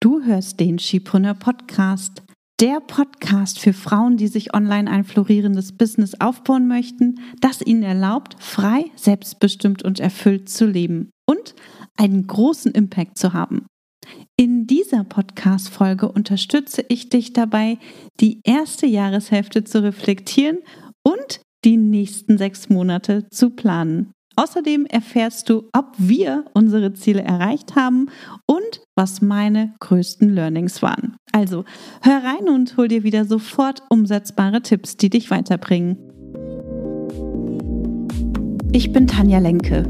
Du hörst den Skipreneur Podcast, der Podcast für Frauen, die sich online ein florierendes Business aufbauen möchten, das ihnen erlaubt, frei, selbstbestimmt und erfüllt zu leben und einen großen Impact zu haben. In dieser Podcast-Folge unterstütze ich dich dabei, die erste Jahreshälfte zu reflektieren und die nächsten sechs Monate zu planen. Außerdem erfährst du, ob wir unsere Ziele erreicht haben und was meine größten Learnings waren. Also hör rein und hol dir wieder sofort umsetzbare Tipps, die dich weiterbringen. Ich bin Tanja Lenke.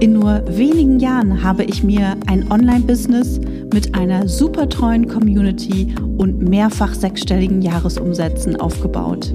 In nur wenigen Jahren habe ich mir ein Online-Business mit einer super treuen Community und mehrfach sechsstelligen Jahresumsätzen aufgebaut.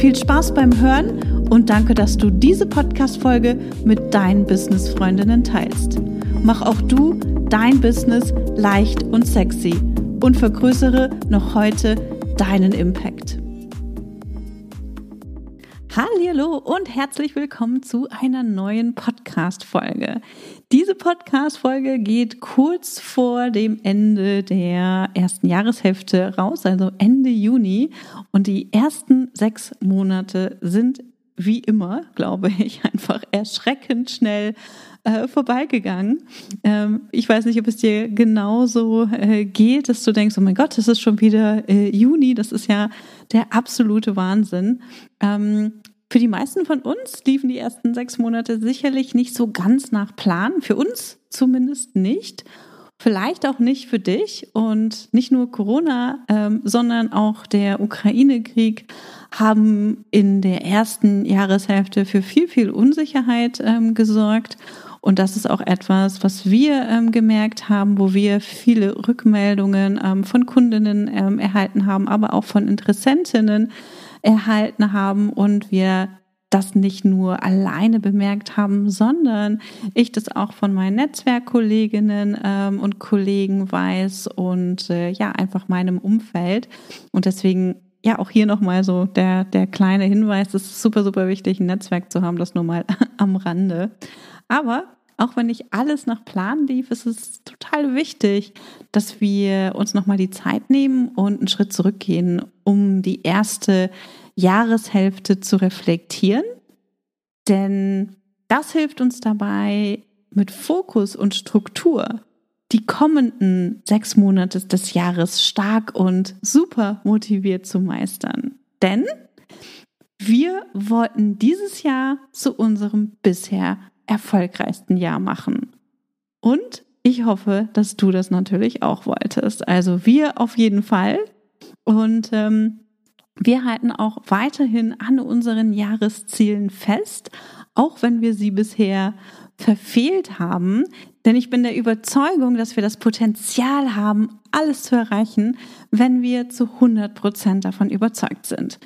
Viel Spaß beim Hören und danke, dass du diese Podcast-Folge mit deinen Business-Freundinnen teilst. Mach auch du dein Business leicht und sexy und vergrößere noch heute deinen Impact. Hallo und herzlich willkommen zu einer neuen Podcast-Folge. Diese Podcast-Folge geht kurz vor dem Ende der ersten Jahreshälfte raus, also Ende Juni. Und die ersten sechs Monate sind wie immer, glaube ich, einfach erschreckend schnell äh, vorbeigegangen. Ähm, ich weiß nicht, ob es dir genauso äh, geht, dass du denkst, oh mein Gott, das ist schon wieder äh, Juni, das ist ja der absolute Wahnsinn. Ähm, für die meisten von uns liefen die ersten sechs Monate sicherlich nicht so ganz nach Plan, für uns zumindest nicht. Vielleicht auch nicht für dich und nicht nur Corona, ähm, sondern auch der Ukraine-Krieg haben in der ersten Jahreshälfte für viel, viel Unsicherheit ähm, gesorgt. Und das ist auch etwas, was wir ähm, gemerkt haben, wo wir viele Rückmeldungen ähm, von Kundinnen ähm, erhalten haben, aber auch von Interessentinnen erhalten haben und wir das nicht nur alleine bemerkt haben, sondern ich das auch von meinen Netzwerkkolleginnen ähm, und Kollegen weiß und äh, ja, einfach meinem Umfeld. Und deswegen ja, auch hier nochmal so der, der kleine Hinweis, es ist super, super wichtig, ein Netzwerk zu haben, das nur mal am Rande. Aber auch wenn nicht alles nach Plan lief, ist es total wichtig, dass wir uns nochmal die Zeit nehmen und einen Schritt zurückgehen, um die erste Jahreshälfte zu reflektieren. Denn das hilft uns dabei, mit Fokus und Struktur die kommenden sechs Monate des Jahres stark und super motiviert zu meistern. Denn wir wollten dieses Jahr zu unserem bisher erfolgreichsten Jahr machen. Und ich hoffe, dass du das natürlich auch wolltest. Also wir auf jeden Fall. Und ähm, wir halten auch weiterhin an unseren Jahreszielen fest, auch wenn wir sie bisher verfehlt haben. Denn ich bin der Überzeugung, dass wir das Potenzial haben, alles zu erreichen, wenn wir zu 100 Prozent davon überzeugt sind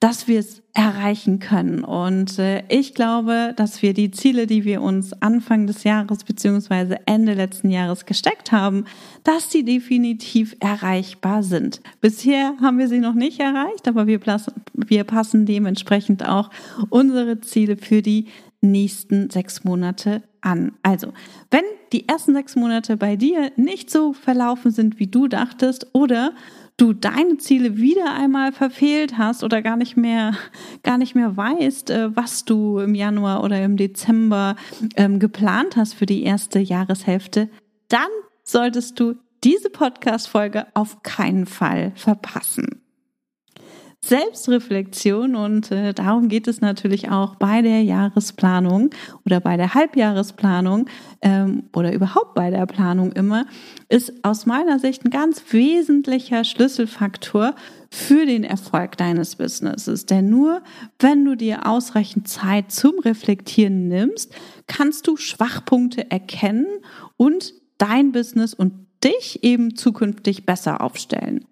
dass wir es erreichen können. Und äh, ich glaube, dass wir die Ziele, die wir uns Anfang des Jahres beziehungsweise Ende letzten Jahres gesteckt haben, dass die definitiv erreichbar sind. Bisher haben wir sie noch nicht erreicht, aber wir passen dementsprechend auch unsere Ziele für die nächsten sechs Monate an. Also, wenn die ersten sechs Monate bei dir nicht so verlaufen sind, wie du dachtest, oder du deine Ziele wieder einmal verfehlt hast oder gar nicht mehr, gar nicht mehr weißt, äh, was du im Januar oder im Dezember ähm, geplant hast für die erste Jahreshälfte, dann solltest du diese Podcast-Folge auf keinen Fall verpassen. Selbstreflexion und äh, darum geht es natürlich auch bei der Jahresplanung oder bei der Halbjahresplanung ähm, oder überhaupt bei der Planung immer, ist aus meiner Sicht ein ganz wesentlicher Schlüsselfaktor für den Erfolg deines Businesses. Denn nur wenn du dir ausreichend Zeit zum Reflektieren nimmst, kannst du Schwachpunkte erkennen und dein Business und dich eben zukünftig besser aufstellen.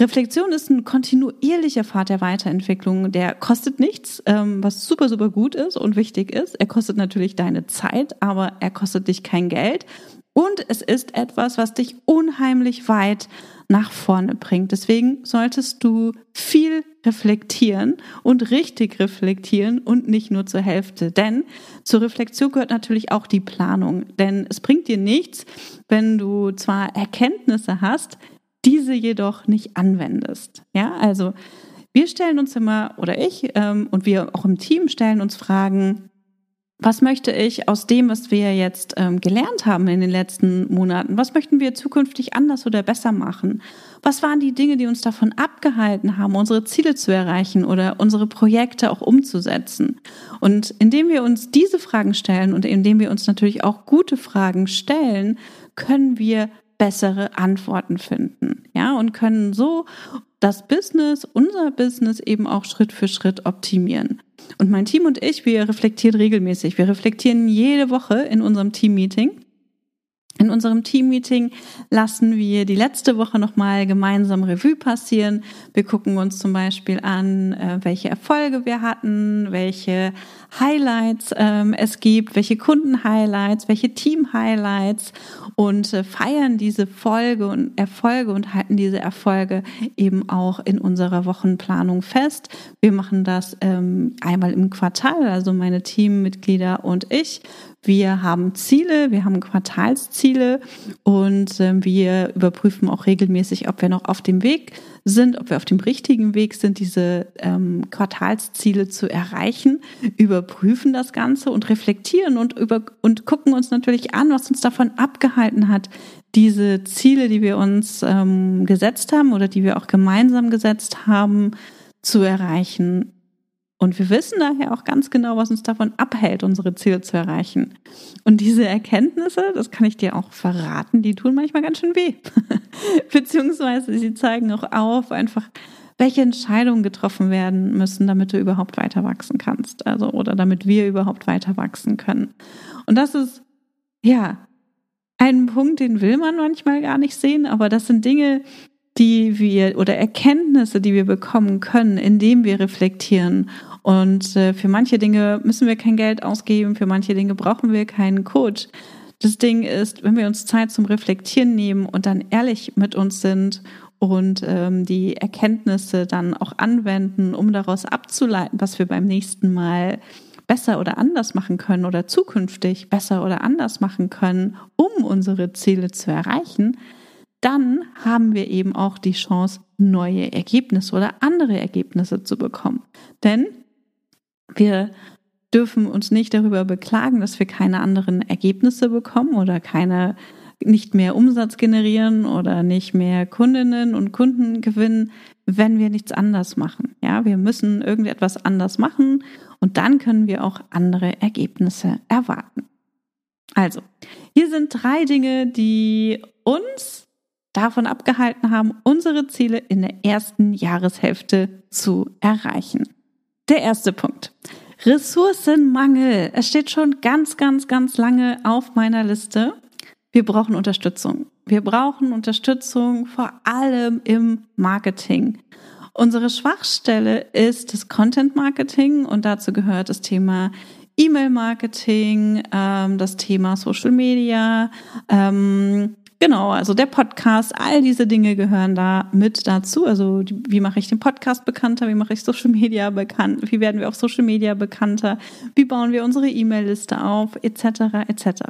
Reflexion ist ein kontinuierlicher Pfad der Weiterentwicklung. Der kostet nichts, ähm, was super, super gut ist und wichtig ist. Er kostet natürlich deine Zeit, aber er kostet dich kein Geld. Und es ist etwas, was dich unheimlich weit nach vorne bringt. Deswegen solltest du viel reflektieren und richtig reflektieren und nicht nur zur Hälfte. Denn zur Reflexion gehört natürlich auch die Planung. Denn es bringt dir nichts, wenn du zwar Erkenntnisse hast, diese jedoch nicht anwendest. Ja, also wir stellen uns immer, oder ich ähm, und wir auch im Team stellen uns Fragen, was möchte ich aus dem, was wir jetzt ähm, gelernt haben in den letzten Monaten, was möchten wir zukünftig anders oder besser machen? Was waren die Dinge, die uns davon abgehalten haben, unsere Ziele zu erreichen oder unsere Projekte auch umzusetzen? Und indem wir uns diese Fragen stellen und indem wir uns natürlich auch gute Fragen stellen, können wir bessere Antworten finden. Ja, und können so das Business, unser Business eben auch Schritt für Schritt optimieren. Und mein Team und ich, wir reflektieren regelmäßig. Wir reflektieren jede Woche in unserem Team-Meeting. In unserem Team-Meeting lassen wir die letzte Woche nochmal gemeinsam Revue passieren. Wir gucken uns zum Beispiel an, äh, welche Erfolge wir hatten, welche Highlights ähm, es gibt, welche Kunden-Highlights, welche Team-Highlights und äh, feiern diese Folge und Erfolge und halten diese Erfolge eben auch in unserer Wochenplanung fest. Wir machen das ähm, einmal im Quartal, also meine Teammitglieder und ich. Wir haben Ziele, wir haben Quartalsziele und äh, wir überprüfen auch regelmäßig, ob wir noch auf dem Weg sind, ob wir auf dem richtigen Weg sind, diese ähm, Quartalsziele zu erreichen, überprüfen das Ganze und reflektieren und über und gucken uns natürlich an, was uns davon abgehalten hat, diese Ziele, die wir uns ähm, gesetzt haben oder die wir auch gemeinsam gesetzt haben, zu erreichen. Und wir wissen daher auch ganz genau, was uns davon abhält, unsere Ziele zu erreichen. Und diese Erkenntnisse, das kann ich dir auch verraten, die tun manchmal ganz schön weh. Beziehungsweise sie zeigen auch auf, einfach, welche Entscheidungen getroffen werden müssen, damit du überhaupt weiter wachsen kannst. Also, oder damit wir überhaupt weiter wachsen können. Und das ist, ja, ein Punkt, den will man manchmal gar nicht sehen, aber das sind Dinge, die wir oder Erkenntnisse, die wir bekommen können, indem wir reflektieren und äh, für manche Dinge müssen wir kein Geld ausgeben, für manche Dinge brauchen wir keinen Coach. Das Ding ist, wenn wir uns Zeit zum Reflektieren nehmen und dann ehrlich mit uns sind und ähm, die Erkenntnisse dann auch anwenden, um daraus abzuleiten, was wir beim nächsten Mal besser oder anders machen können oder zukünftig besser oder anders machen können, um unsere Ziele zu erreichen, dann haben wir eben auch die Chance, neue Ergebnisse oder andere Ergebnisse zu bekommen. Denn wir dürfen uns nicht darüber beklagen, dass wir keine anderen Ergebnisse bekommen oder keine nicht mehr Umsatz generieren oder nicht mehr Kundinnen und Kunden gewinnen, wenn wir nichts anders machen. Ja, wir müssen irgendetwas anders machen und dann können wir auch andere Ergebnisse erwarten. Also, hier sind drei Dinge, die uns davon abgehalten haben, unsere Ziele in der ersten Jahreshälfte zu erreichen. Der erste Punkt. Ressourcenmangel. Es steht schon ganz, ganz, ganz lange auf meiner Liste. Wir brauchen Unterstützung. Wir brauchen Unterstützung vor allem im Marketing. Unsere Schwachstelle ist das Content Marketing und dazu gehört das Thema E-Mail-Marketing, ähm, das Thema Social Media, ähm, Genau, also der Podcast, all diese Dinge gehören da mit dazu. Also wie mache ich den Podcast bekannter, wie mache ich Social Media bekannt, wie werden wir auf Social Media bekannter, wie bauen wir unsere E-Mail-Liste auf, etc. etc.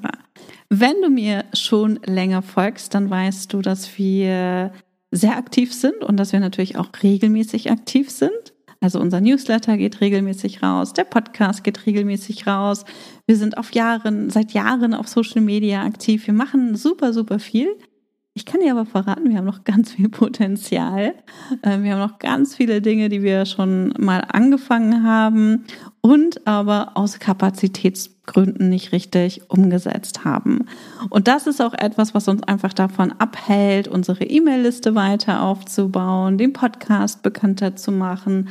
Wenn du mir schon länger folgst, dann weißt du, dass wir sehr aktiv sind und dass wir natürlich auch regelmäßig aktiv sind. Also unser Newsletter geht regelmäßig raus, der Podcast geht regelmäßig raus. Wir sind auf Jahren, seit Jahren auf Social Media aktiv. Wir machen super, super viel. Ich kann dir aber verraten, wir haben noch ganz viel Potenzial. Ähm, wir haben noch ganz viele Dinge, die wir schon mal angefangen haben und aber aus Kapazitätsgründen nicht richtig umgesetzt haben. Und das ist auch etwas, was uns einfach davon abhält, unsere E-Mail-Liste weiter aufzubauen, den Podcast bekannter zu machen,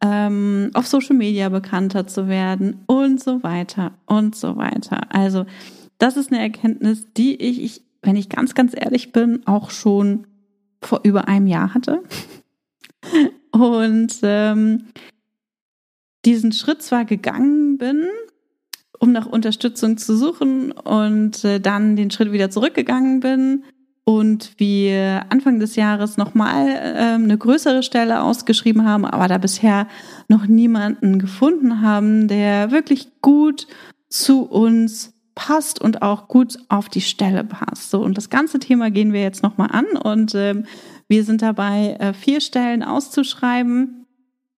ähm, auf Social Media bekannter zu werden und so weiter und so weiter. Also das ist eine Erkenntnis, die ich, wenn ich ganz, ganz ehrlich bin, auch schon vor über einem Jahr hatte. Und ähm, diesen Schritt zwar gegangen bin, um nach Unterstützung zu suchen und äh, dann den Schritt wieder zurückgegangen bin und wir Anfang des Jahres nochmal äh, eine größere Stelle ausgeschrieben haben, aber da bisher noch niemanden gefunden haben, der wirklich gut zu uns passt und auch gut auf die Stelle passt. So, und das ganze Thema gehen wir jetzt nochmal an und ähm, wir sind dabei, äh, vier Stellen auszuschreiben.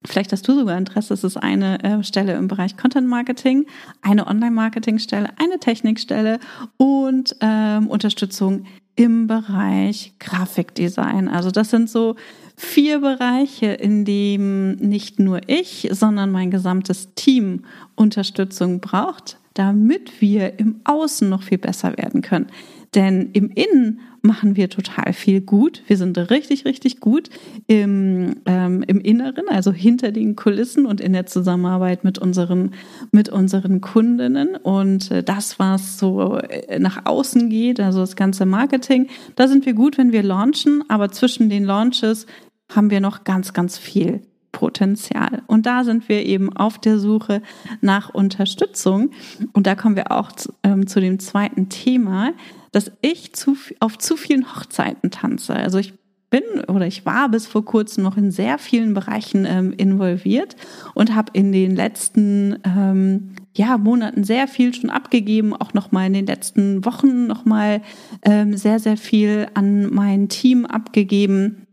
Vielleicht hast du sogar Interesse. Es ist eine äh, Stelle im Bereich Content Marketing, eine Online-Marketing-Stelle, eine Technikstelle und ähm, Unterstützung im Bereich Grafikdesign. Also das sind so vier Bereiche, in denen nicht nur ich, sondern mein gesamtes Team Unterstützung braucht, damit wir im Außen noch viel besser werden können. Denn im Innen machen wir total viel gut. Wir sind richtig, richtig gut im, ähm, im Inneren, also hinter den Kulissen und in der Zusammenarbeit mit unseren, mit unseren Kundinnen. Und äh, das, was so äh, nach außen geht, also das ganze Marketing, da sind wir gut, wenn wir launchen. Aber zwischen den Launches haben wir noch ganz, ganz viel Potenzial. Und da sind wir eben auf der Suche nach Unterstützung. Und da kommen wir auch zu, ähm, zu dem zweiten Thema, dass ich zu, auf zu vielen Hochzeiten tanze. Also ich bin oder ich war bis vor kurzem noch in sehr vielen Bereichen ähm, involviert und habe in den letzten ähm, ja, Monaten sehr viel schon abgegeben, auch noch mal in den letzten Wochen noch mal ähm, sehr sehr viel an mein Team abgegeben.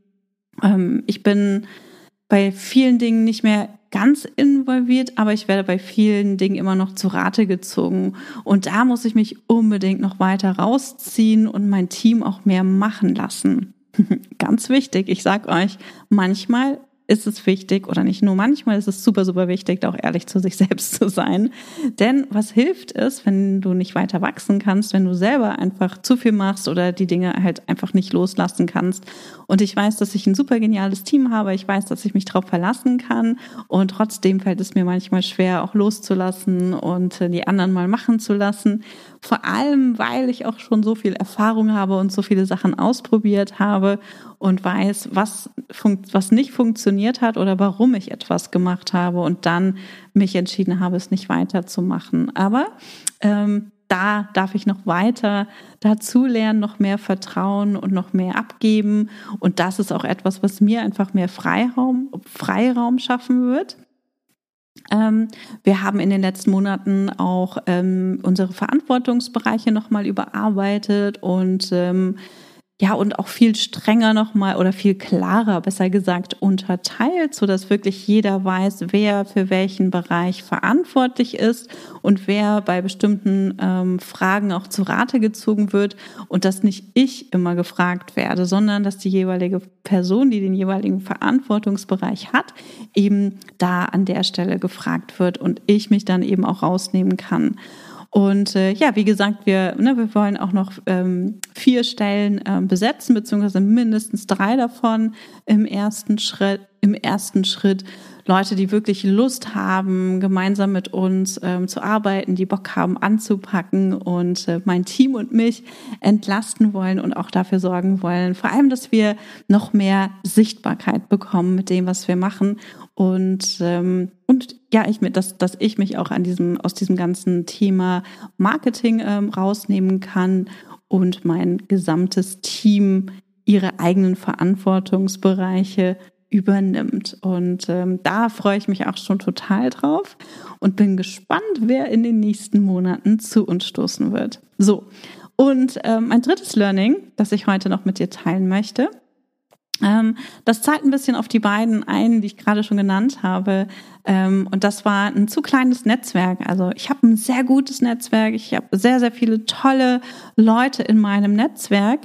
Ähm, ich bin bei vielen Dingen nicht mehr ganz involviert, aber ich werde bei vielen Dingen immer noch zu Rate gezogen. Und da muss ich mich unbedingt noch weiter rausziehen und mein Team auch mehr machen lassen. ganz wichtig, ich sag euch, manchmal ist es wichtig, oder nicht nur manchmal, ist es super, super wichtig, auch ehrlich zu sich selbst zu sein. Denn was hilft es, wenn du nicht weiter wachsen kannst, wenn du selber einfach zu viel machst oder die Dinge halt einfach nicht loslassen kannst. Und ich weiß, dass ich ein super geniales Team habe. Ich weiß, dass ich mich darauf verlassen kann. Und trotzdem fällt es mir manchmal schwer, auch loszulassen und die anderen mal machen zu lassen. Vor allem, weil ich auch schon so viel Erfahrung habe und so viele Sachen ausprobiert habe und weiß, was, was nicht funktioniert hat oder warum ich etwas gemacht habe und dann mich entschieden habe, es nicht weiterzumachen. Aber ähm, da darf ich noch weiter dazu lernen, noch mehr vertrauen und noch mehr abgeben. Und das ist auch etwas, was mir einfach mehr Freiraum, Freiraum schaffen wird. Ähm, wir haben in den letzten Monaten auch ähm, unsere Verantwortungsbereiche nochmal überarbeitet und ähm, ja, und auch viel strenger nochmal oder viel klarer, besser gesagt, unterteilt, so dass wirklich jeder weiß, wer für welchen Bereich verantwortlich ist und wer bei bestimmten ähm, Fragen auch zu Rate gezogen wird und dass nicht ich immer gefragt werde, sondern dass die jeweilige Person, die den jeweiligen Verantwortungsbereich hat, eben da an der Stelle gefragt wird und ich mich dann eben auch rausnehmen kann. Und äh, ja, wie gesagt, wir, ne, wir wollen auch noch ähm, vier Stellen ähm, besetzen, beziehungsweise mindestens drei davon im ersten Schritt. Im ersten Schritt Leute, die wirklich Lust haben, gemeinsam mit uns ähm, zu arbeiten, die Bock haben anzupacken und äh, mein Team und mich entlasten wollen und auch dafür sorgen wollen. Vor allem, dass wir noch mehr Sichtbarkeit bekommen mit dem, was wir machen und ähm, und ja, ich mit, dass, dass ich mich auch an diesem, aus diesem ganzen Thema Marketing ähm, rausnehmen kann und mein gesamtes Team ihre eigenen Verantwortungsbereiche übernimmt. Und ähm, da freue ich mich auch schon total drauf und bin gespannt, wer in den nächsten Monaten zu uns stoßen wird. So, und ähm, mein drittes Learning, das ich heute noch mit dir teilen möchte, ähm, das zahlt ein bisschen auf die beiden ein, die ich gerade schon genannt habe. Ähm, und das war ein zu kleines Netzwerk. Also ich habe ein sehr gutes Netzwerk. Ich habe sehr, sehr viele tolle Leute in meinem Netzwerk.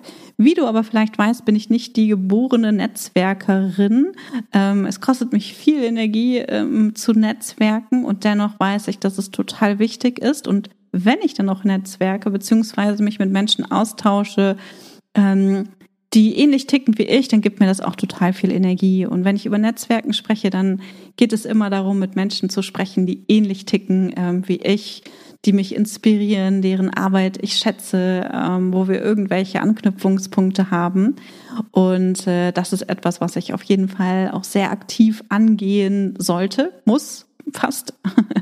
Wie du aber vielleicht weißt, bin ich nicht die geborene Netzwerkerin. Ähm, es kostet mich viel Energie zu netzwerken und dennoch weiß ich, dass es total wichtig ist. Und wenn ich dann noch netzwerke, beziehungsweise mich mit Menschen austausche, die ähnlich ticken wie ich, dann gibt mir das auch total viel Energie. Und wenn ich über Netzwerken spreche, dann geht es immer darum, mit Menschen zu sprechen, die ähnlich ticken ähm, wie ich, die mich inspirieren, deren Arbeit ich schätze, ähm, wo wir irgendwelche Anknüpfungspunkte haben. Und äh, das ist etwas, was ich auf jeden Fall auch sehr aktiv angehen sollte, muss, fast,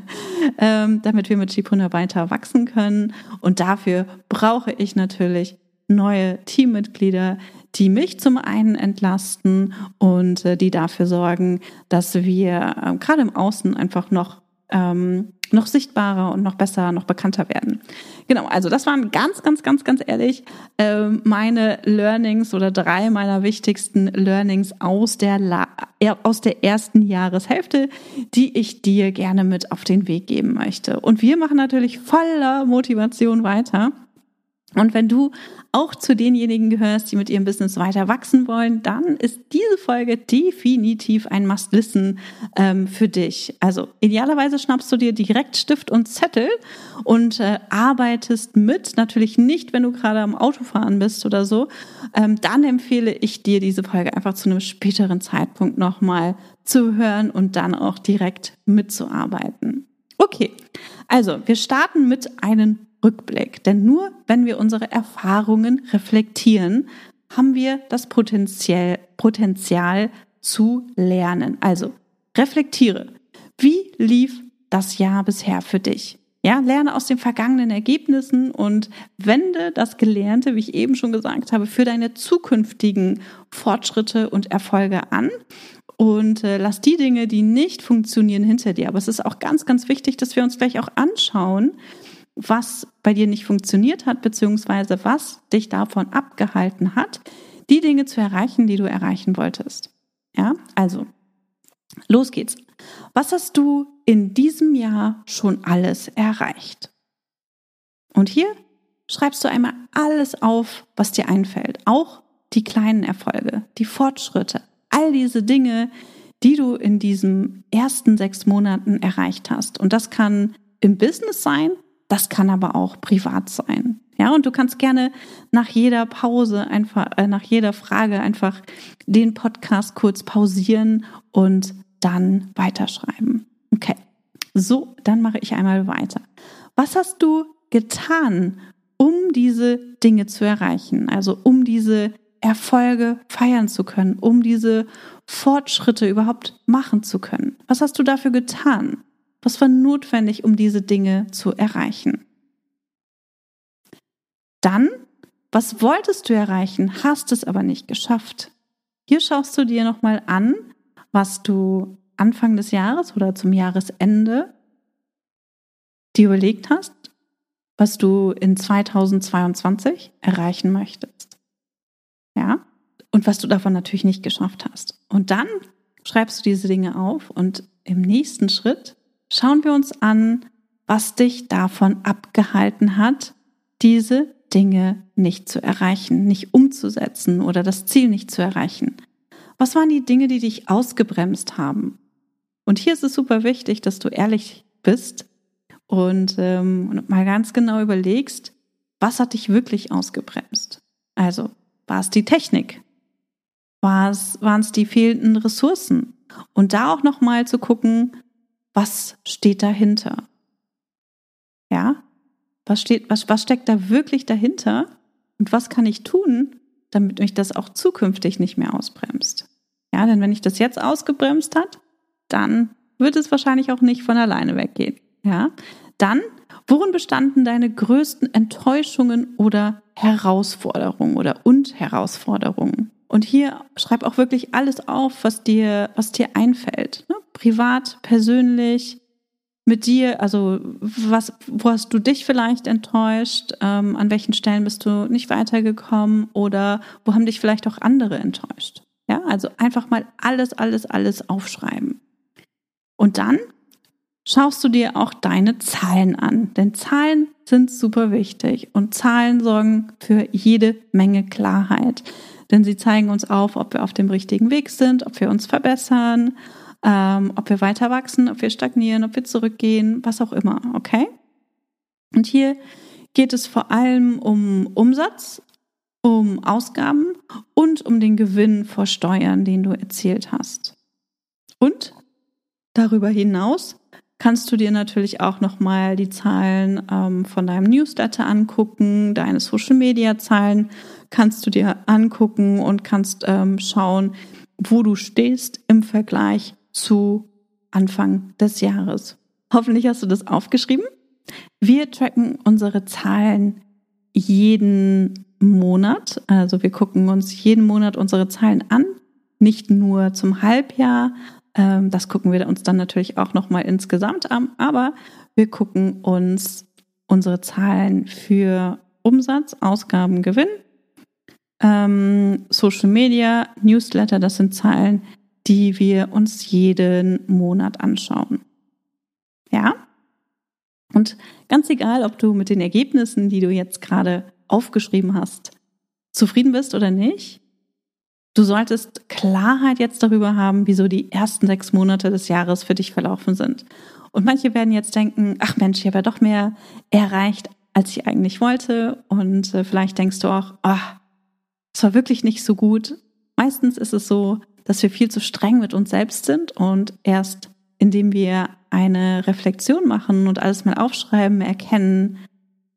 ähm, damit wir mit Chipuna weiter wachsen können. Und dafür brauche ich natürlich neue Teammitglieder, die mich zum einen entlasten und äh, die dafür sorgen, dass wir äh, gerade im Außen einfach noch ähm, noch sichtbarer und noch besser, noch bekannter werden. Genau, also das waren ganz, ganz, ganz, ganz ehrlich äh, meine Learnings oder drei meiner wichtigsten Learnings aus der, La aus der ersten Jahreshälfte, die ich dir gerne mit auf den Weg geben möchte. Und wir machen natürlich voller Motivation weiter. Und wenn du auch zu denjenigen gehörst, die mit ihrem Business weiter wachsen wollen, dann ist diese Folge definitiv ein Must-Listen ähm, für dich. Also idealerweise schnappst du dir direkt Stift und Zettel und äh, arbeitest mit. Natürlich nicht, wenn du gerade am Autofahren bist oder so. Ähm, dann empfehle ich dir, diese Folge einfach zu einem späteren Zeitpunkt nochmal zu hören und dann auch direkt mitzuarbeiten. Okay, also wir starten mit einem Rückblick. Denn nur wenn wir unsere Erfahrungen reflektieren, haben wir das Potenzial, Potenzial zu lernen. Also reflektiere. Wie lief das Jahr bisher für dich? Ja, lerne aus den vergangenen Ergebnissen und wende das Gelernte, wie ich eben schon gesagt habe, für deine zukünftigen Fortschritte und Erfolge an und äh, lass die Dinge, die nicht funktionieren, hinter dir. Aber es ist auch ganz, ganz wichtig, dass wir uns gleich auch anschauen, was bei dir nicht funktioniert hat, beziehungsweise was dich davon abgehalten hat, die Dinge zu erreichen, die du erreichen wolltest. Ja, also, los geht's. Was hast du in diesem Jahr schon alles erreicht? Und hier schreibst du einmal alles auf, was dir einfällt. Auch die kleinen Erfolge, die Fortschritte, all diese Dinge, die du in diesen ersten sechs Monaten erreicht hast. Und das kann im Business sein, das kann aber auch privat sein. Ja, und du kannst gerne nach jeder Pause einfach, äh, nach jeder Frage einfach den Podcast kurz pausieren und dann weiterschreiben. Okay. So, dann mache ich einmal weiter. Was hast du getan, um diese Dinge zu erreichen? Also, um diese Erfolge feiern zu können, um diese Fortschritte überhaupt machen zu können? Was hast du dafür getan? Was war notwendig, um diese Dinge zu erreichen? Dann, was wolltest du erreichen, hast es aber nicht geschafft? Hier schaust du dir nochmal an, was du Anfang des Jahres oder zum Jahresende dir überlegt hast, was du in 2022 erreichen möchtest. Ja? Und was du davon natürlich nicht geschafft hast. Und dann schreibst du diese Dinge auf und im nächsten Schritt schauen wir uns an, was dich davon abgehalten hat, diese Dinge nicht zu erreichen, nicht umzusetzen oder das Ziel nicht zu erreichen. Was waren die Dinge, die dich ausgebremst haben? Und hier ist es super wichtig, dass du ehrlich bist und, ähm, mal ganz genau überlegst, was hat dich wirklich ausgebremst? Also, war es die Technik? War es, waren es die fehlenden Ressourcen? Und da auch nochmal zu gucken, was steht dahinter? Ja? Was steht, was, was steckt da wirklich dahinter? Und was kann ich tun, damit mich das auch zukünftig nicht mehr ausbremst? Ja, denn wenn ich das jetzt ausgebremst hat, dann wird es wahrscheinlich auch nicht von alleine weggehen. Ja? Dann, worin bestanden deine größten Enttäuschungen oder Herausforderungen oder und Herausforderungen? Und hier schreib auch wirklich alles auf, was dir, was dir einfällt. Ne? Privat, persönlich, mit dir, also was, wo hast du dich vielleicht enttäuscht? Ähm, an welchen Stellen bist du nicht weitergekommen? Oder wo haben dich vielleicht auch andere enttäuscht? Ja, also einfach mal alles, alles, alles aufschreiben. Und dann schaust du dir auch deine Zahlen an, denn Zahlen sind super wichtig und Zahlen sorgen für jede Menge Klarheit denn sie zeigen uns auf, ob wir auf dem richtigen Weg sind, ob wir uns verbessern, ähm, ob wir weiter wachsen, ob wir stagnieren, ob wir zurückgehen, was auch immer, okay? Und hier geht es vor allem um Umsatz, um Ausgaben und um den Gewinn vor Steuern, den du erzielt hast. Und darüber hinaus kannst du dir natürlich auch nochmal die Zahlen ähm, von deinem Newsletter angucken, deine Social-Media-Zahlen kannst du dir angucken und kannst ähm, schauen, wo du stehst im Vergleich zu Anfang des Jahres. Hoffentlich hast du das aufgeschrieben. Wir tracken unsere Zahlen jeden Monat. Also wir gucken uns jeden Monat unsere Zahlen an, nicht nur zum Halbjahr. Ähm, das gucken wir uns dann natürlich auch nochmal insgesamt an, aber wir gucken uns unsere Zahlen für Umsatz, Ausgaben, Gewinn, ähm, Social Media, Newsletter, das sind Zahlen, die wir uns jeden Monat anschauen. Ja? Und ganz egal, ob du mit den Ergebnissen, die du jetzt gerade aufgeschrieben hast, zufrieden bist oder nicht, du solltest Klarheit jetzt darüber haben, wieso die ersten sechs Monate des Jahres für dich verlaufen sind. Und manche werden jetzt denken, ach Mensch, ich habe ja doch mehr erreicht, als ich eigentlich wollte. Und äh, vielleicht denkst du auch, ach, es war wirklich nicht so gut. Meistens ist es so, dass wir viel zu streng mit uns selbst sind und erst indem wir eine Reflexion machen und alles mal aufschreiben, erkennen,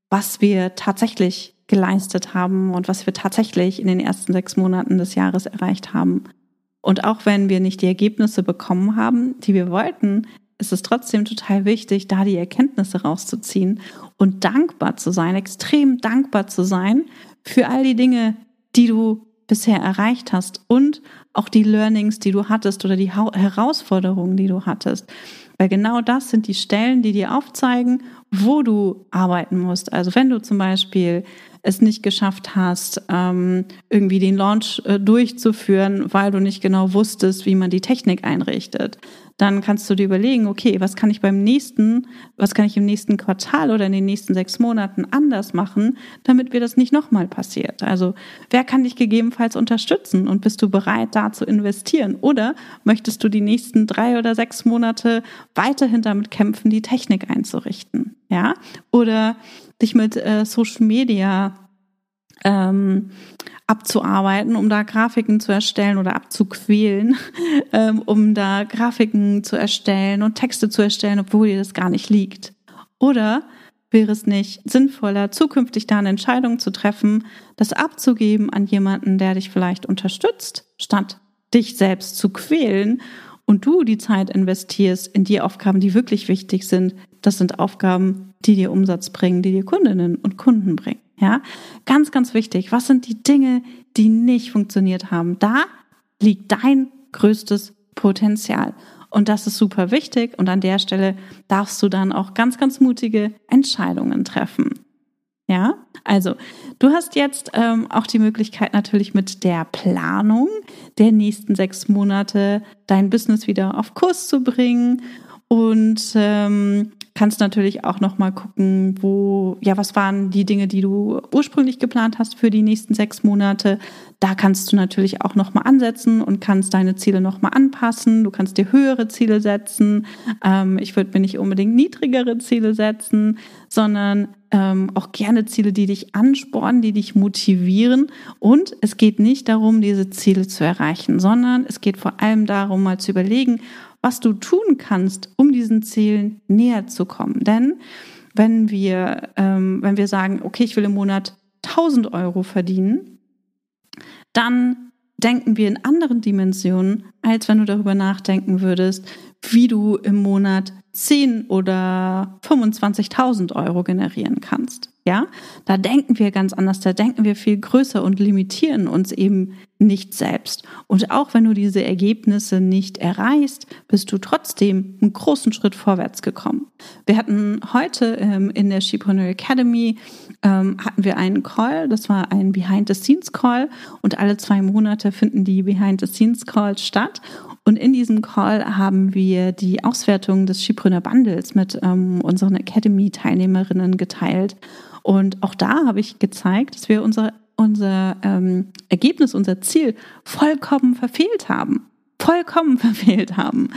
was wir tatsächlich geleistet haben und was wir tatsächlich in den ersten sechs Monaten des Jahres erreicht haben. Und auch wenn wir nicht die Ergebnisse bekommen haben, die wir wollten, ist es trotzdem total wichtig, da die Erkenntnisse rauszuziehen und dankbar zu sein, extrem dankbar zu sein für all die Dinge, die du bisher erreicht hast und auch die Learnings, die du hattest oder die Herausforderungen, die du hattest. Weil genau das sind die Stellen, die dir aufzeigen, wo du arbeiten musst. Also wenn du zum Beispiel es nicht geschafft hast, ähm, irgendwie den Launch äh, durchzuführen, weil du nicht genau wusstest, wie man die Technik einrichtet, dann kannst du dir überlegen, okay, was kann ich beim nächsten, was kann ich im nächsten Quartal oder in den nächsten sechs Monaten anders machen, damit mir das nicht nochmal passiert. Also wer kann dich gegebenenfalls unterstützen und bist du bereit, da zu investieren? Oder möchtest du die nächsten drei oder sechs Monate weiterhin damit kämpfen, die Technik einzurichten? Ja? Oder dich mit äh, Social Media ähm, abzuarbeiten, um da Grafiken zu erstellen oder abzuquälen, ähm, um da Grafiken zu erstellen und Texte zu erstellen, obwohl dir das gar nicht liegt. Oder wäre es nicht sinnvoller, zukünftig da eine Entscheidung zu treffen, das abzugeben an jemanden, der dich vielleicht unterstützt, statt dich selbst zu quälen und du die Zeit investierst in die Aufgaben, die wirklich wichtig sind. Das sind Aufgaben, die dir Umsatz bringen, die dir Kundinnen und Kunden bringen. Ja, ganz, ganz wichtig. Was sind die Dinge, die nicht funktioniert haben? Da liegt dein größtes Potenzial. Und das ist super wichtig. Und an der Stelle darfst du dann auch ganz, ganz mutige Entscheidungen treffen. Ja, also du hast jetzt ähm, auch die Möglichkeit natürlich mit der Planung der nächsten sechs Monate dein Business wieder auf Kurs zu bringen und ähm, kannst natürlich auch noch mal gucken, wo ja was waren die Dinge, die du ursprünglich geplant hast für die nächsten sechs Monate. Da kannst du natürlich auch noch mal ansetzen und kannst deine Ziele noch mal anpassen. Du kannst dir höhere Ziele setzen. Ähm, ich würde mir nicht unbedingt niedrigere Ziele setzen, sondern ähm, auch gerne Ziele, die dich anspornen, die dich motivieren. Und es geht nicht darum, diese Ziele zu erreichen, sondern es geht vor allem darum, mal zu überlegen, was du tun kannst, um diesen Zielen näher zu kommen. Denn wenn wir, ähm, wenn wir sagen, okay, ich will im Monat 1000 Euro verdienen, dann denken wir in anderen Dimensionen, als wenn du darüber nachdenken würdest, wie du im Monat 10 oder 25.000 Euro generieren kannst. Ja, da denken wir ganz anders, da denken wir viel größer und limitieren uns eben nicht selbst. Und auch wenn du diese Ergebnisse nicht erreichst, bist du trotzdem einen großen Schritt vorwärts gekommen. Wir hatten heute ähm, in der Shepreneur Academy ähm, hatten wir einen Call, das war ein Behind-the-Scenes-Call und alle zwei Monate finden die Behind-the-Scenes-Calls statt. Und in diesem Call haben wir die Auswertung des Schiebrunner Bundles mit ähm, unseren Academy-Teilnehmerinnen geteilt. Und auch da habe ich gezeigt, dass wir unser, unser ähm, Ergebnis, unser Ziel vollkommen verfehlt haben. vollkommen verfehlt haben.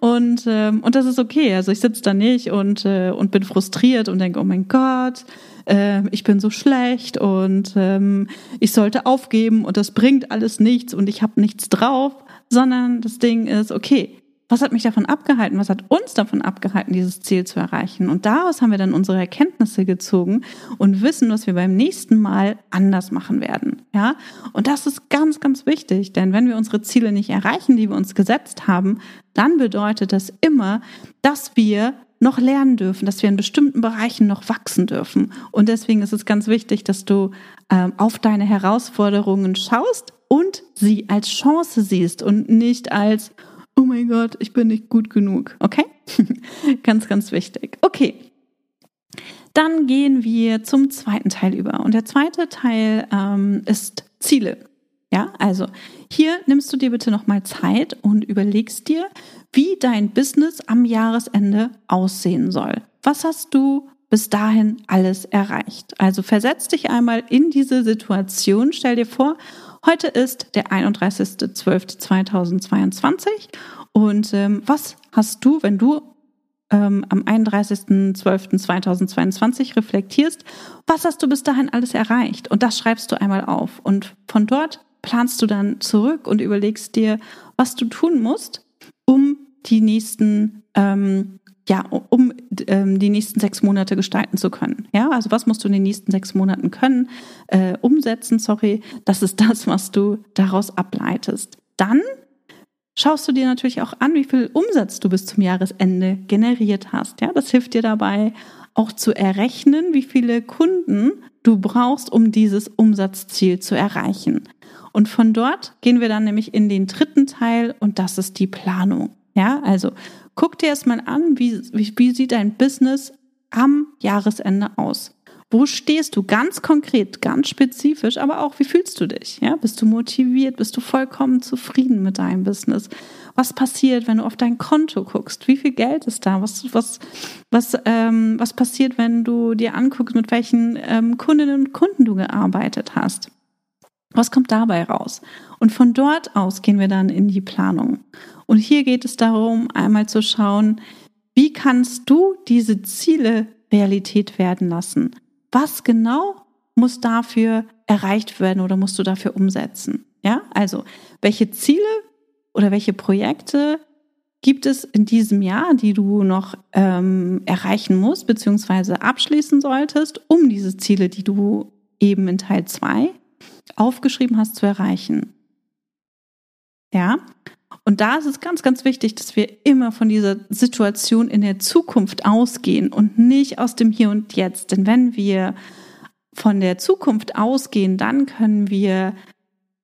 Und, ähm, und das ist okay. Also ich sitze da nicht und, äh, und bin frustriert und denke, oh mein Gott, äh, ich bin so schlecht und ähm, ich sollte aufgeben und das bringt alles nichts und ich habe nichts drauf, sondern das Ding ist, okay, was hat mich davon abgehalten? Was hat uns davon abgehalten, dieses Ziel zu erreichen? Und daraus haben wir dann unsere Erkenntnisse gezogen und wissen, was wir beim nächsten Mal anders machen werden. Ja? Und das ist ganz, ganz wichtig, denn wenn wir unsere Ziele nicht erreichen, die wir uns gesetzt haben, dann bedeutet das immer, dass wir noch lernen dürfen, dass wir in bestimmten Bereichen noch wachsen dürfen. Und deswegen ist es ganz wichtig, dass du ähm, auf deine Herausforderungen schaust und sie als Chance siehst und nicht als, oh mein Gott, ich bin nicht gut genug. Okay? ganz, ganz wichtig. Okay. Dann gehen wir zum zweiten Teil über. Und der zweite Teil ähm, ist Ziele. Ja, also hier nimmst du dir bitte nochmal Zeit und überlegst dir, wie dein Business am Jahresende aussehen soll. Was hast du bis dahin alles erreicht? Also versetz dich einmal in diese Situation. Stell dir vor, Heute ist der 31.12.2022 und ähm, was hast du, wenn du ähm, am 31.12.2022 reflektierst, was hast du bis dahin alles erreicht? Und das schreibst du einmal auf. Und von dort planst du dann zurück und überlegst dir, was du tun musst, um die nächsten ähm, ja, um ähm, die nächsten sechs Monate gestalten zu können. Ja, also was musst du in den nächsten sechs Monaten können, äh, umsetzen, sorry, das ist das, was du daraus ableitest. Dann schaust du dir natürlich auch an, wie viel Umsatz du bis zum Jahresende generiert hast. Ja, das hilft dir dabei, auch zu errechnen, wie viele Kunden du brauchst, um dieses Umsatzziel zu erreichen. Und von dort gehen wir dann nämlich in den dritten Teil und das ist die Planung. Ja, also Guck dir erstmal an, wie, wie, wie sieht dein Business am Jahresende aus? Wo stehst du ganz konkret, ganz spezifisch, aber auch wie fühlst du dich? Ja, bist du motiviert? Bist du vollkommen zufrieden mit deinem Business? Was passiert, wenn du auf dein Konto guckst? Wie viel Geld ist da? Was, was, was, ähm, was passiert, wenn du dir anguckst, mit welchen ähm, Kundinnen und Kunden du gearbeitet hast? Was kommt dabei raus? Und von dort aus gehen wir dann in die Planung. Und hier geht es darum, einmal zu schauen, wie kannst du diese Ziele Realität werden lassen? Was genau muss dafür erreicht werden oder musst du dafür umsetzen? Ja, also welche Ziele oder welche Projekte gibt es in diesem Jahr, die du noch ähm, erreichen musst beziehungsweise abschließen solltest, um diese Ziele, die du eben in Teil 2 aufgeschrieben hast, zu erreichen? Ja, und da ist es ganz, ganz wichtig, dass wir immer von dieser Situation in der Zukunft ausgehen und nicht aus dem Hier und Jetzt. Denn wenn wir von der Zukunft ausgehen, dann können wir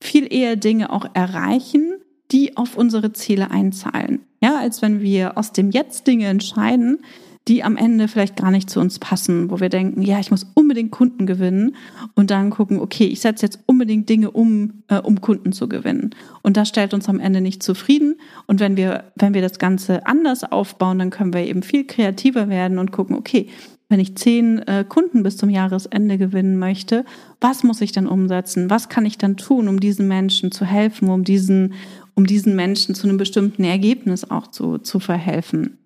viel eher Dinge auch erreichen, die auf unsere Ziele einzahlen. Ja, als wenn wir aus dem Jetzt Dinge entscheiden, die am Ende vielleicht gar nicht zu uns passen, wo wir denken, ja, ich muss unbedingt Kunden gewinnen und dann gucken, okay, ich setze jetzt unbedingt Dinge um, äh, um Kunden zu gewinnen. Und das stellt uns am Ende nicht zufrieden. Und wenn wir, wenn wir das Ganze anders aufbauen, dann können wir eben viel kreativer werden und gucken, okay, wenn ich zehn äh, Kunden bis zum Jahresende gewinnen möchte, was muss ich dann umsetzen? Was kann ich dann tun, um diesen Menschen zu helfen, um diesen, um diesen Menschen zu einem bestimmten Ergebnis auch zu, zu verhelfen?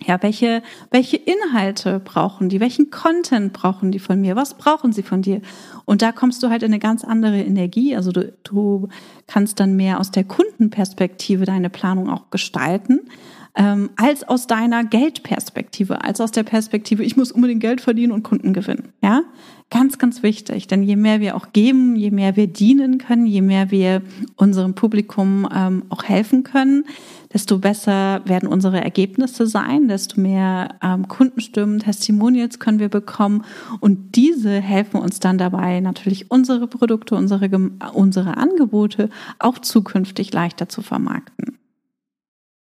Ja, welche, welche Inhalte brauchen die? Welchen Content brauchen die von mir? Was brauchen sie von dir? Und da kommst du halt in eine ganz andere Energie. Also du, du kannst dann mehr aus der Kundenperspektive deine Planung auch gestalten, ähm, als aus deiner Geldperspektive, als aus der Perspektive, ich muss unbedingt Geld verdienen und Kunden gewinnen. Ja, ganz, ganz wichtig. Denn je mehr wir auch geben, je mehr wir dienen können, je mehr wir unserem Publikum ähm, auch helfen können, desto besser werden unsere Ergebnisse sein, desto mehr ähm, Kundenstimmen, Testimonials können wir bekommen und diese helfen uns dann dabei, natürlich unsere Produkte, unsere, unsere Angebote auch zukünftig leichter zu vermarkten.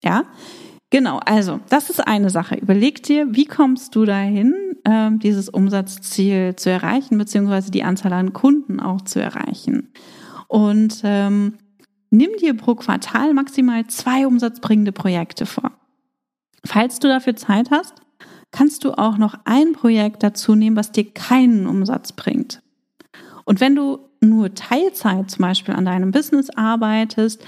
Ja, genau. Also, das ist eine Sache. Überleg dir, wie kommst du dahin, ähm, dieses Umsatzziel zu erreichen, beziehungsweise die Anzahl an Kunden auch zu erreichen. Und ähm, Nimm dir pro Quartal maximal zwei umsatzbringende Projekte vor. Falls du dafür Zeit hast, kannst du auch noch ein Projekt dazu nehmen, was dir keinen Umsatz bringt. Und wenn du nur Teilzeit zum Beispiel an deinem Business arbeitest,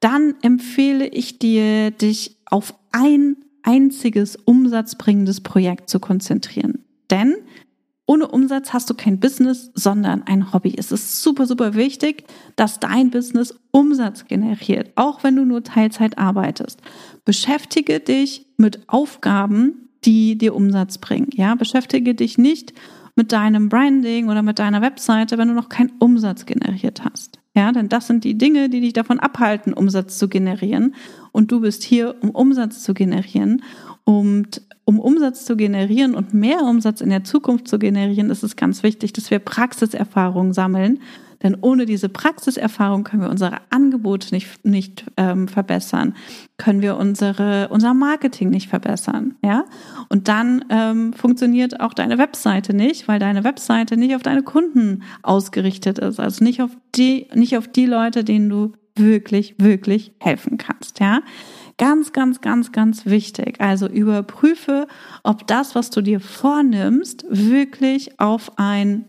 dann empfehle ich dir, dich auf ein einziges umsatzbringendes Projekt zu konzentrieren. Denn ohne Umsatz hast du kein Business, sondern ein Hobby. Es ist super, super wichtig, dass dein Business Umsatz generiert, auch wenn du nur Teilzeit arbeitest. Beschäftige dich mit Aufgaben, die dir Umsatz bringen. Ja, beschäftige dich nicht mit deinem Branding oder mit deiner Webseite, wenn du noch keinen Umsatz generiert hast. Ja, denn das sind die Dinge, die dich davon abhalten, Umsatz zu generieren. Und du bist hier, um Umsatz zu generieren. Und um Umsatz zu generieren und mehr Umsatz in der Zukunft zu generieren, ist es ganz wichtig, dass wir Praxiserfahrung sammeln denn ohne diese Praxiserfahrung können wir unsere Angebote nicht, nicht ähm, verbessern, können wir unsere, unser Marketing nicht verbessern. Ja? Und dann ähm, funktioniert auch deine Webseite nicht, weil deine Webseite nicht auf deine Kunden ausgerichtet ist. Also nicht auf die, nicht auf die Leute, denen du wirklich, wirklich helfen kannst. Ja? Ganz, ganz, ganz, ganz wichtig. Also überprüfe, ob das, was du dir vornimmst, wirklich auf ein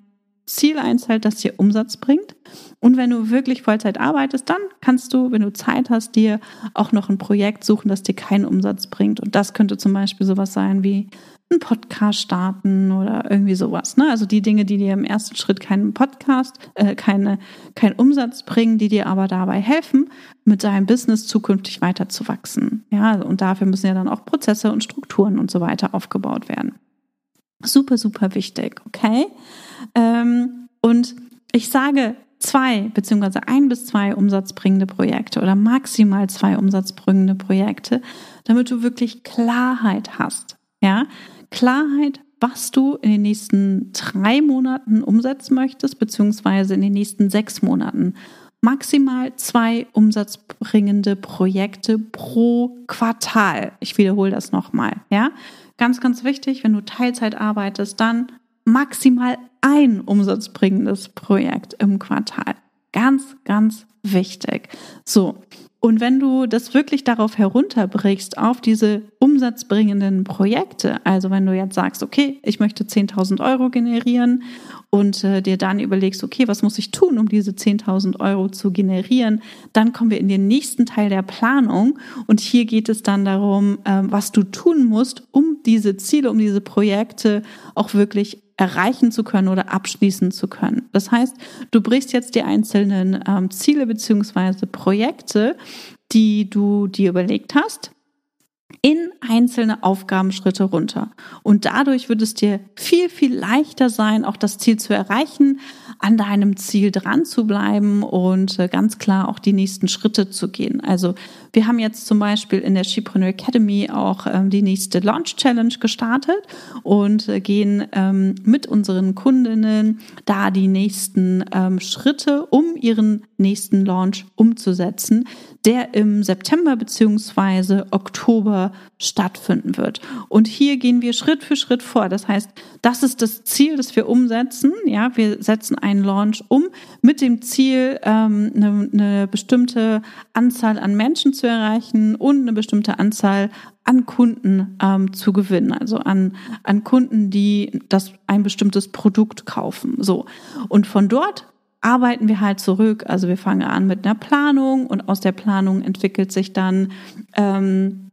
Ziel einzahlt, das dir Umsatz bringt. Und wenn du wirklich Vollzeit arbeitest, dann kannst du, wenn du Zeit hast, dir auch noch ein Projekt suchen, das dir keinen Umsatz bringt. Und das könnte zum Beispiel sowas sein wie ein Podcast starten oder irgendwie sowas. Ne? Also die Dinge, die dir im ersten Schritt keinen Podcast, äh, keine, keinen Umsatz bringen, die dir aber dabei helfen, mit deinem Business zukünftig weiter zu wachsen. Ja, und dafür müssen ja dann auch Prozesse und Strukturen und so weiter aufgebaut werden. Super, super wichtig, okay? Ähm, und ich sage zwei beziehungsweise ein bis zwei umsatzbringende Projekte oder maximal zwei umsatzbringende Projekte, damit du wirklich Klarheit hast. Ja, Klarheit, was du in den nächsten drei Monaten umsetzen möchtest, beziehungsweise in den nächsten sechs Monaten. Maximal zwei umsatzbringende Projekte pro Quartal. Ich wiederhole das nochmal. Ja, ganz, ganz wichtig, wenn du Teilzeit arbeitest, dann maximal ein umsatzbringendes Projekt im Quartal. Ganz, ganz wichtig. So. Und wenn du das wirklich darauf herunterbrichst, auf diese umsatzbringenden Projekte, also wenn du jetzt sagst, okay, ich möchte 10.000 Euro generieren und äh, dir dann überlegst, okay, was muss ich tun, um diese 10.000 Euro zu generieren, dann kommen wir in den nächsten Teil der Planung und hier geht es dann darum, äh, was du tun musst, um diese Ziele, um diese Projekte auch wirklich erreichen zu können oder abschließen zu können. Das heißt, du brichst jetzt die einzelnen ähm, Ziele beziehungsweise Projekte, die du dir überlegt hast, in einzelne Aufgabenschritte runter. Und dadurch wird es dir viel, viel leichter sein, auch das Ziel zu erreichen, an deinem Ziel dran zu bleiben und äh, ganz klar auch die nächsten Schritte zu gehen. Also wir haben jetzt zum Beispiel in der Skipreneur Academy auch ähm, die nächste Launch Challenge gestartet und äh, gehen ähm, mit unseren Kundinnen da die nächsten ähm, Schritte, um ihren nächsten Launch umzusetzen, der im September beziehungsweise Oktober stattfinden wird. Und hier gehen wir Schritt für Schritt vor. Das heißt, das ist das Ziel, das wir umsetzen. Ja, wir setzen einen Launch um mit dem Ziel, ähm, eine, eine bestimmte Anzahl an Menschen zu erreichen und eine bestimmte Anzahl an Kunden ähm, zu gewinnen, also an, an Kunden, die das ein bestimmtes Produkt kaufen. So. Und von dort arbeiten wir halt zurück. Also wir fangen an mit einer Planung und aus der Planung entwickelt sich dann ähm,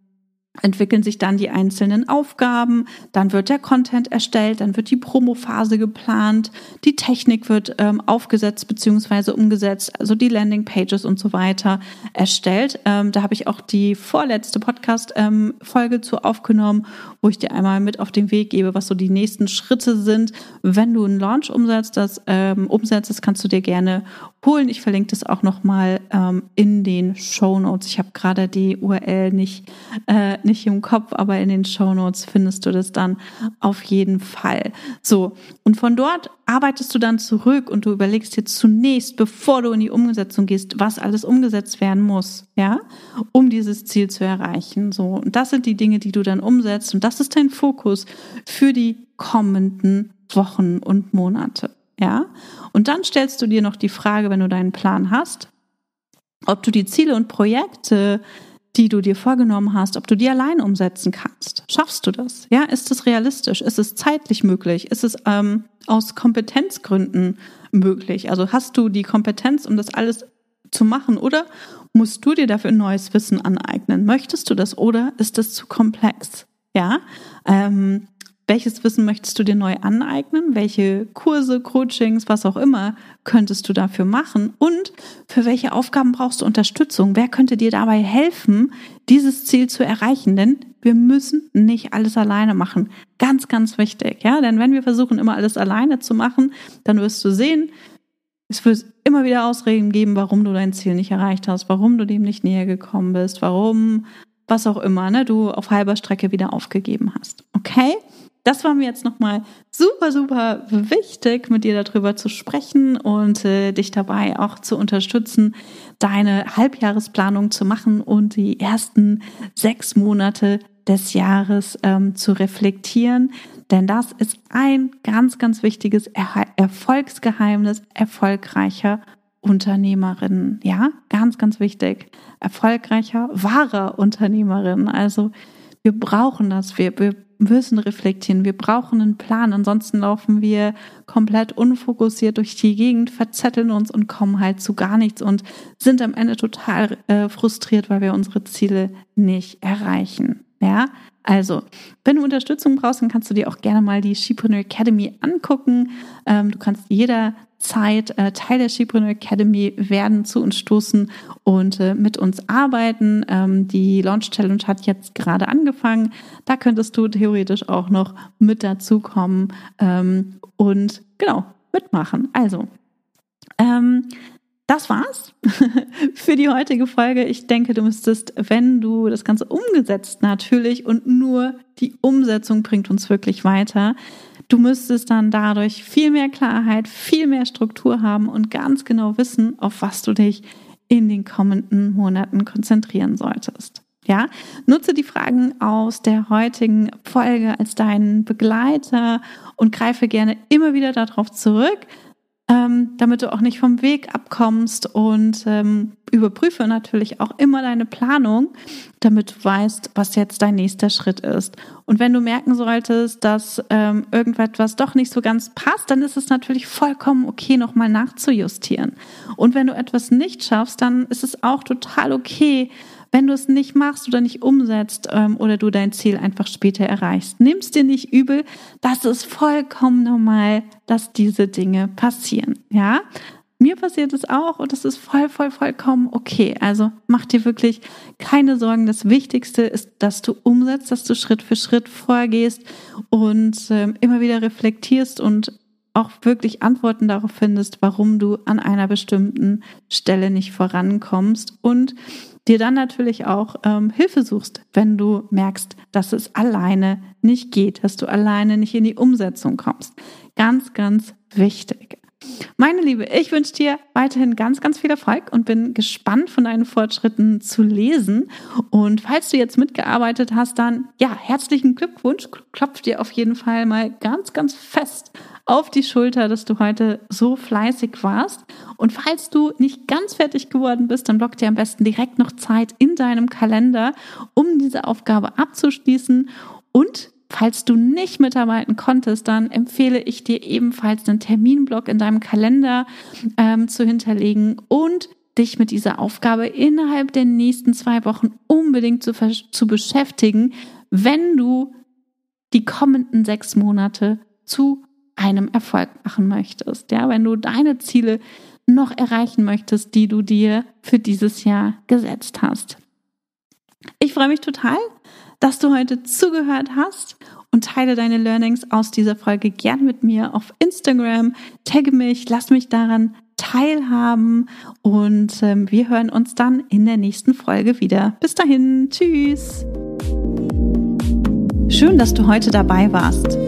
entwickeln sich dann die einzelnen Aufgaben, dann wird der Content erstellt, dann wird die Promophase geplant, die Technik wird ähm, aufgesetzt bzw. umgesetzt, also die Landingpages und so weiter erstellt. Ähm, da habe ich auch die vorletzte Podcast-Folge ähm, zu aufgenommen, wo ich dir einmal mit auf den Weg gebe, was so die nächsten Schritte sind. Wenn du einen Launch umsetzt, das ähm, umsetzt, das kannst du dir gerne holen. Ich verlinke das auch nochmal ähm, in den Show Notes. Ich habe gerade die URL nicht, äh, nicht im Kopf, aber in den Show Notes findest du das dann auf jeden Fall. So, und von dort arbeitest du dann zurück und du überlegst dir zunächst, bevor du in die Umsetzung gehst, was alles umgesetzt werden muss, ja, um dieses Ziel zu erreichen. So, und das sind die Dinge, die du dann umsetzt und das ist dein Fokus für die kommenden Wochen und Monate. Ja? Und dann stellst du dir noch die Frage, wenn du deinen Plan hast, ob du die Ziele und Projekte, die du dir vorgenommen hast, ob du die allein umsetzen kannst. Schaffst du das? Ja, ist es realistisch? Ist es zeitlich möglich? Ist es ähm, aus Kompetenzgründen möglich? Also hast du die Kompetenz, um das alles zu machen? Oder musst du dir dafür neues Wissen aneignen? Möchtest du das oder ist das zu komplex? Ja, ähm, welches Wissen möchtest du dir neu aneignen? Welche Kurse, Coachings, was auch immer könntest du dafür machen? Und für welche Aufgaben brauchst du Unterstützung? Wer könnte dir dabei helfen, dieses Ziel zu erreichen? Denn wir müssen nicht alles alleine machen. Ganz, ganz wichtig. Ja, denn wenn wir versuchen, immer alles alleine zu machen, dann wirst du sehen, es wird immer wieder Ausreden geben, warum du dein Ziel nicht erreicht hast, warum du dem nicht näher gekommen bist, warum, was auch immer, ne, du auf halber Strecke wieder aufgegeben hast. Okay? Das war mir jetzt nochmal super, super wichtig, mit dir darüber zu sprechen und äh, dich dabei auch zu unterstützen, deine Halbjahresplanung zu machen und die ersten sechs Monate des Jahres ähm, zu reflektieren. Denn das ist ein ganz, ganz wichtiges er Erfolgsgeheimnis erfolgreicher Unternehmerinnen. Ja, ganz, ganz wichtig. Erfolgreicher, wahrer Unternehmerinnen. Also wir brauchen das. Wir, wir müssen reflektieren. Wir brauchen einen Plan. Ansonsten laufen wir komplett unfokussiert durch die Gegend, verzetteln uns und kommen halt zu gar nichts und sind am Ende total äh, frustriert, weil wir unsere Ziele nicht erreichen. Ja, also, wenn du Unterstützung brauchst, dann kannst du dir auch gerne mal die Shepreneur Academy angucken. Ähm, du kannst jederzeit äh, Teil der Shepreneur Academy werden, zu uns stoßen und äh, mit uns arbeiten. Ähm, die Launch Challenge hat jetzt gerade angefangen. Da könntest du theoretisch auch noch mit dazukommen ähm, und genau mitmachen. Also, ähm, das war's für die heutige Folge. Ich denke, du müsstest, wenn du das Ganze umgesetzt natürlich und nur die Umsetzung bringt uns wirklich weiter, du müsstest dann dadurch viel mehr Klarheit, viel mehr Struktur haben und ganz genau wissen, auf was du dich in den kommenden Monaten konzentrieren solltest. Ja, nutze die Fragen aus der heutigen Folge als deinen Begleiter und greife gerne immer wieder darauf zurück ähm, damit du auch nicht vom Weg abkommst und ähm, überprüfe natürlich auch immer deine Planung, damit du weißt, was jetzt dein nächster Schritt ist. Und wenn du merken solltest, dass ähm, irgendetwas doch nicht so ganz passt, dann ist es natürlich vollkommen okay, nochmal nachzujustieren. Und wenn du etwas nicht schaffst, dann ist es auch total okay, wenn du es nicht machst oder nicht umsetzt ähm, oder du dein Ziel einfach später erreichst. Nimmst dir nicht übel, das ist vollkommen normal, dass diese Dinge passieren. Ja, mir passiert es auch und es ist voll, voll, vollkommen okay. Also mach dir wirklich keine Sorgen. Das Wichtigste ist, dass du umsetzt, dass du Schritt für Schritt vorgehst und ähm, immer wieder reflektierst und auch wirklich Antworten darauf findest, warum du an einer bestimmten Stelle nicht vorankommst und dir dann natürlich auch ähm, Hilfe suchst, wenn du merkst, dass es alleine nicht geht, dass du alleine nicht in die Umsetzung kommst. Ganz, ganz wichtig. Meine Liebe, ich wünsche dir weiterhin ganz, ganz viel Erfolg und bin gespannt von deinen Fortschritten zu lesen. Und falls du jetzt mitgearbeitet hast, dann ja, herzlichen Glückwunsch. Klopf dir auf jeden Fall mal ganz, ganz fest auf die Schulter, dass du heute so fleißig warst. Und falls du nicht ganz fertig geworden bist, dann block dir am besten direkt noch Zeit in deinem Kalender, um diese Aufgabe abzuschließen. Und falls du nicht mitarbeiten konntest, dann empfehle ich dir ebenfalls einen Terminblock in deinem Kalender ähm, zu hinterlegen und dich mit dieser Aufgabe innerhalb der nächsten zwei Wochen unbedingt zu, zu beschäftigen, wenn du die kommenden sechs Monate zu einem Erfolg machen möchtest. Ja, wenn du deine Ziele noch erreichen möchtest, die du dir für dieses Jahr gesetzt hast. Ich freue mich total, dass du heute zugehört hast und teile deine Learnings aus dieser Folge gern mit mir auf Instagram. Tagge mich, lass mich daran teilhaben und ähm, wir hören uns dann in der nächsten Folge wieder. Bis dahin, tschüss. Schön, dass du heute dabei warst.